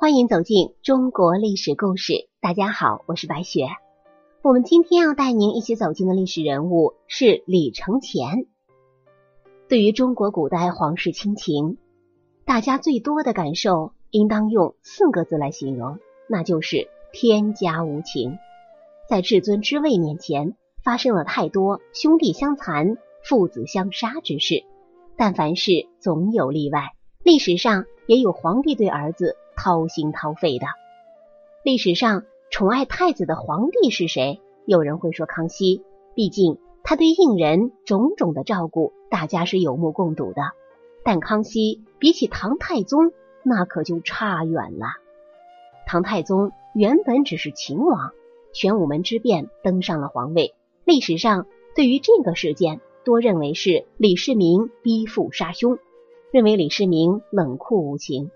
欢迎走进中国历史故事。大家好，我是白雪。我们今天要带您一起走进的历史人物是李承乾。对于中国古代皇室亲情，大家最多的感受应当用四个字来形容，那就是天家无情。在至尊之位面前，发生了太多兄弟相残、父子相杀之事。但凡事总有例外，历史上也有皇帝对儿子。掏心掏肺的。历史上宠爱太子的皇帝是谁？有人会说康熙，毕竟他对应人种种的照顾，大家是有目共睹的。但康熙比起唐太宗，那可就差远了。唐太宗原本只是秦王，玄武门之变登上了皇位。历史上对于这个事件，多认为是李世民逼父杀兄，认为李世民冷酷无情。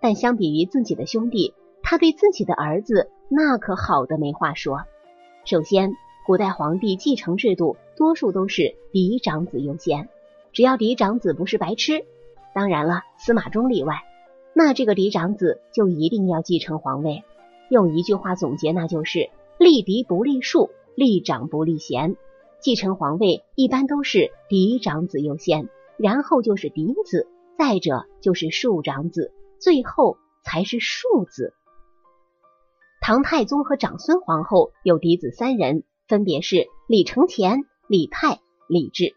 但相比于自己的兄弟，他对自己的儿子那可好的没话说。首先，古代皇帝继承制度多数都是嫡长子优先，只要嫡长子不是白痴，当然了，司马衷例外，那这个嫡长子就一定要继承皇位。用一句话总结，那就是立嫡不立庶，立长不立贤。继承皇位一般都是嫡长子优先，然后就是嫡子，再者就是庶长子。最后才是庶子。唐太宗和长孙皇后有嫡子三人，分别是李承乾、李泰、李治。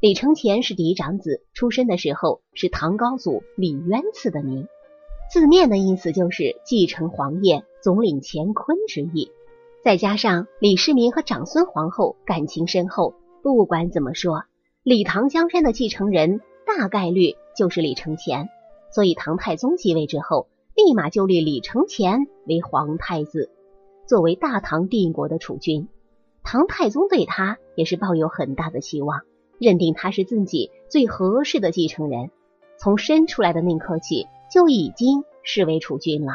李承乾是嫡长子，出生的时候是唐高祖李渊赐的名，字面的意思就是继承皇业、总领乾坤之意。再加上李世民和长孙皇后感情深厚，不管怎么说，李唐江山的继承人大概率就是李承乾。所以，唐太宗继位之后，立马就立李承乾为皇太子，作为大唐帝国的储君。唐太宗对他也是抱有很大的希望，认定他是自己最合适的继承人。从生出来的那一刻起，就已经视为储君了。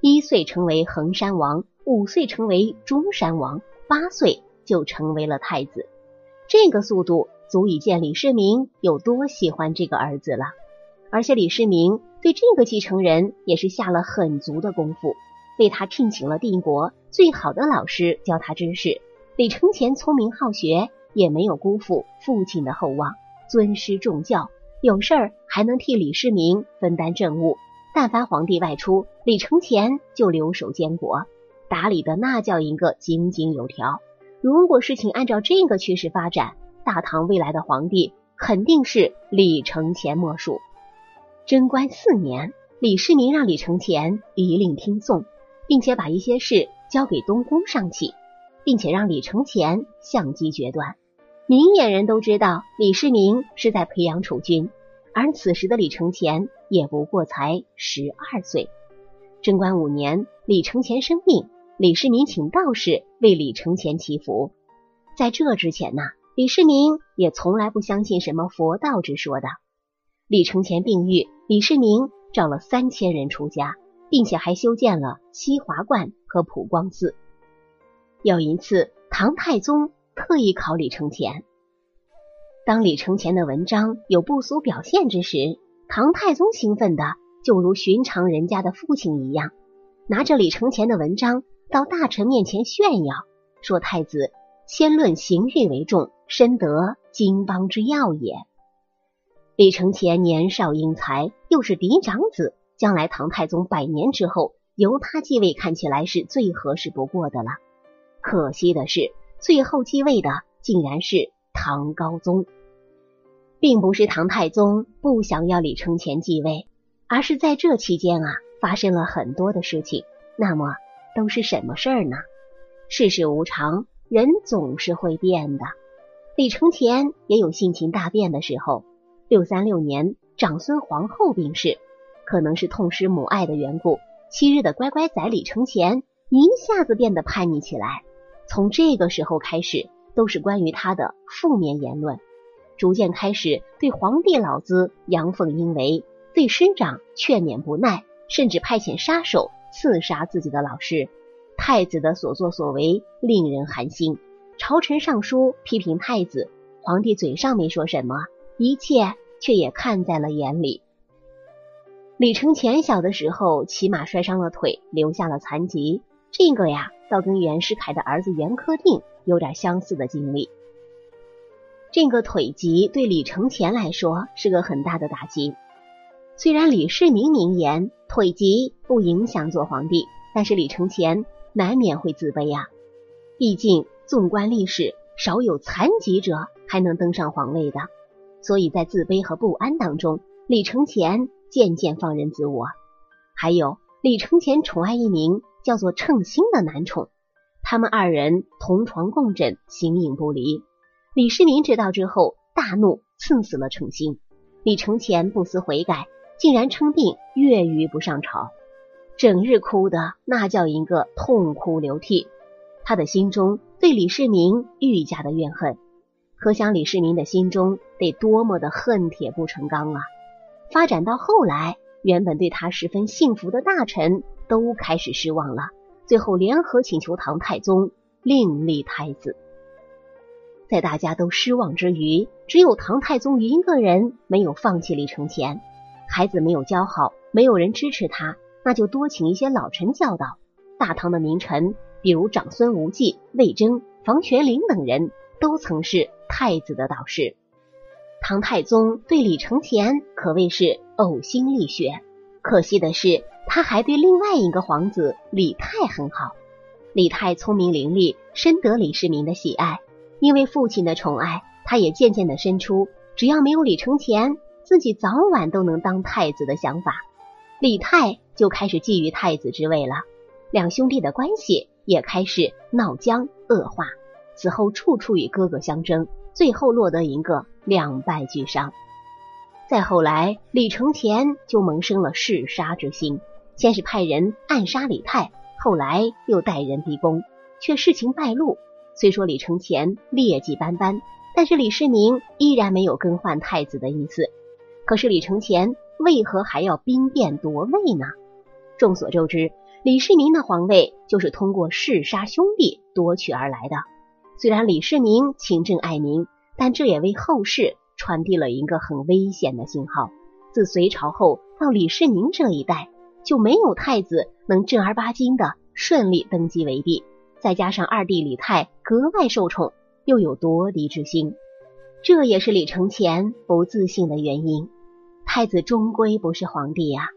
一岁成为衡山王，五岁成为中山王，八岁就成为了太子。这个速度足以见李世民有多喜欢这个儿子了。而且李世民对这个继承人也是下了很足的功夫，为他聘请了定国最好的老师教他知识。李承乾聪明好学，也没有辜负父亲的厚望，尊师重教，有事儿还能替李世民分担政务。但凡皇帝外出，李承乾就留守监国，打理的那叫一个井井有条。如果事情按照这个趋势发展，大唐未来的皇帝肯定是李承乾莫属。贞观四年，李世民让李承乾一令听讼，并且把一些事交给东宫上启，并且让李承乾相机决断。明眼人都知道李世民是在培养储君，而此时的李承乾也不过才十二岁。贞观五年，李承乾生病，李世民请道士为李承乾祈福。在这之前呢，李世民也从来不相信什么佛道之说的。李承乾病愈，李世民找了三千人出家，并且还修建了西华观和普光寺。有一次，唐太宗特意考李承乾，当李承乾的文章有不俗表现之时，唐太宗兴奋的就如寻常人家的父亲一样，拿着李承乾的文章到大臣面前炫耀，说太子先论刑狱为重，深得经邦之要也。李承乾年少英才，又是嫡长子，将来唐太宗百年之后由他继位，看起来是最合适不过的了。可惜的是，最后继位的竟然是唐高宗，并不是唐太宗不想要李承乾继位，而是在这期间啊，发生了很多的事情。那么都是什么事儿呢？世事无常，人总是会变的。李承乾也有性情大变的时候。六三六年，长孙皇后病逝，可能是痛失母爱的缘故，昔日的乖乖仔李承乾一下子变得叛逆起来。从这个时候开始，都是关于他的负面言论，逐渐开始对皇帝老子阳奉阴违，对师长劝勉不耐，甚至派遣杀手刺杀自己的老师。太子的所作所为令人寒心，朝臣上书批评太子，皇帝嘴上没说什么，一切。却也看在了眼里。李承乾小的时候骑马摔伤了腿，留下了残疾。这个呀，倒跟袁世凯的儿子袁克定有点相似的经历。这个腿疾对李承乾来说是个很大的打击。虽然李世民名言腿疾不影响做皇帝，但是李承乾难免会自卑呀。毕竟纵观历史，少有残疾者还能登上皇位的。所以在自卑和不安当中，李承乾。渐渐放任自我，还有李承乾宠爱一名叫做称心的男宠，他们二人同床共枕，形影不离。李世民知道之后大怒，赐死了称心。李承乾不思悔改，竟然称病月余不上朝，整日哭的那叫一个痛哭流涕。他的心中对李世民愈加的怨恨，可想李世民的心中得多么的恨铁不成钢啊！发展到后来，原本对他十分幸福的大臣都开始失望了，最后联合请求唐太宗另立太子。在大家都失望之余，只有唐太宗一个人没有放弃李承乾。孩子没有教好，没有人支持他，那就多请一些老臣教导。大唐的名臣，比如长孙无忌、魏征、房玄龄等人，都曾是太子的导师。唐太宗对李承乾可谓是呕心沥血，可惜的是，他还对另外一个皇子李泰很好。李泰聪明伶俐，深得李世民的喜爱。因为父亲的宠爱，他也渐渐的生出只要没有李承乾，自己早晚都能当太子的想法。李泰就开始觊觎太子之位了，两兄弟的关系也开始闹僵恶化。此后，处处与哥哥相争。最后落得一个两败俱伤。再后来，李承乾就萌生了弑杀之心，先是派人暗杀李泰，后来又带人逼宫，却事情败露。虽说李承乾劣迹斑斑，但是李世民依然没有更换太子的意思。可是李承乾为何还要兵变夺位呢？众所周知，李世民的皇位就是通过弑杀兄弟夺取而来的。虽然李世民勤政爱民，但这也为后世传递了一个很危险的信号。自隋朝后到李世民这一代，就没有太子能正儿八经的顺利登基为帝。再加上二弟李泰格外受宠，又有夺嫡之心，这也是李承乾不自信的原因。太子终归不是皇帝呀！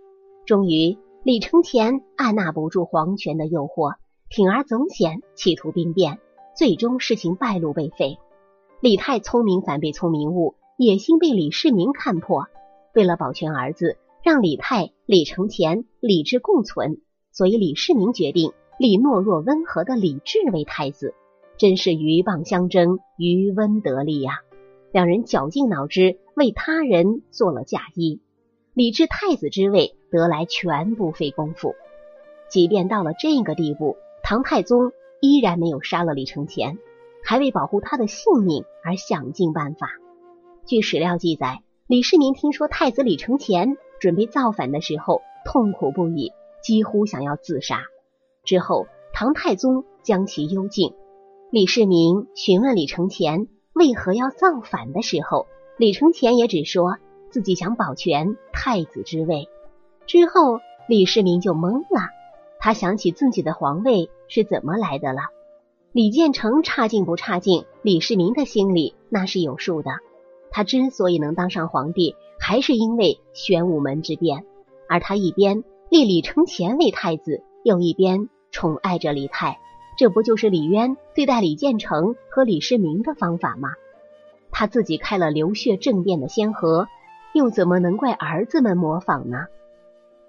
终于，李承乾按捺不住皇权的诱惑，铤而走险，企图兵变。最终事情败露被废，李泰聪明反被聪明误，野心被李世民看破。为了保全儿子，让李泰、李承乾理智共存，所以李世民决定立懦弱温和的李治为太子。真是鹬蚌相争，渔翁得利呀！两人绞尽脑汁，为他人做了嫁衣。李治太子之位得来全不费工夫。即便到了这个地步，唐太宗。依然没有杀了李承乾，还为保护他的性命而想尽办法。据史料记载，李世民听说太子李承乾准备造反的时候，痛苦不已，几乎想要自杀。之后，唐太宗将其幽禁。李世民询问李承乾为何要造反的时候，李承乾也只说自己想保全太子之位。之后，李世民就懵了。他想起自己的皇位是怎么来的了。李建成差劲不差劲，李世民的心里那是有数的。他之所以能当上皇帝，还是因为玄武门之变。而他一边立李承乾为太子，又一边宠爱着李泰，这不就是李渊对待李建成和李世民的方法吗？他自己开了流血政变的先河，又怎么能怪儿子们模仿呢？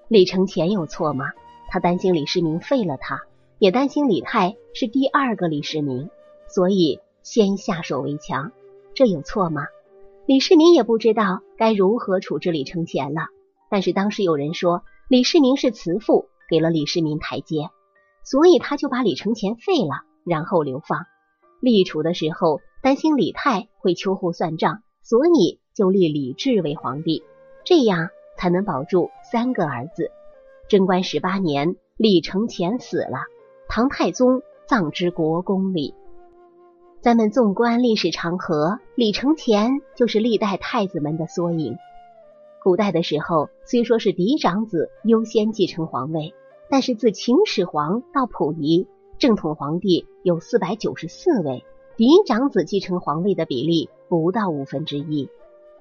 李承乾有错吗？他担心李世民废了他，也担心李泰是第二个李世民，所以先下手为强，这有错吗？李世民也不知道该如何处置李承乾了。但是当时有人说李世民是慈父，给了李世民台阶，所以他就把李承乾废了，然后流放。立储的时候担心李泰会秋后算账，所以就立李治为皇帝，这样才能保住三个儿子。贞观十八年，李承乾死了，唐太宗葬之国公里。咱们纵观历史长河，李承乾就是历代太子们的缩影。古代的时候，虽说是嫡长子优先继承皇位，但是自秦始皇到溥仪，正统皇帝有四百九十四位，嫡长子继承皇位的比例不到五分之一。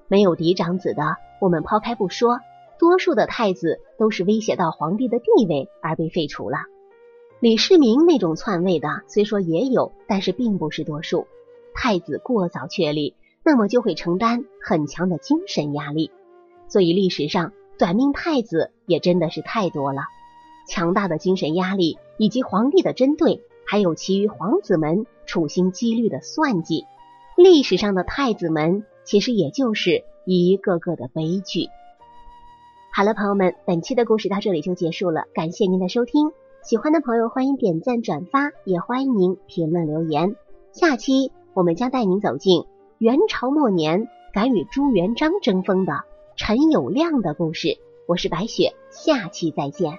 没有嫡长子的，我们抛开不说，多数的太子都是威胁到皇帝的地位而被废除了。李世民那种篡位的，虽说也有，但是并不是多数。太子过早确立，那么就会承担很强的精神压力。所以历史上短命太子也真的是太多了。强大的精神压力，以及皇帝的针对，还有其余皇子们处心积虑的算计，历史上的太子们。其实也就是一个个的悲剧。好了，朋友们，本期的故事到这里就结束了，感谢您的收听。喜欢的朋友欢迎点赞转发，也欢迎您评论留言。下期我们将带您走进元朝末年敢与朱元璋争锋的陈友谅的故事。我是白雪，下期再见。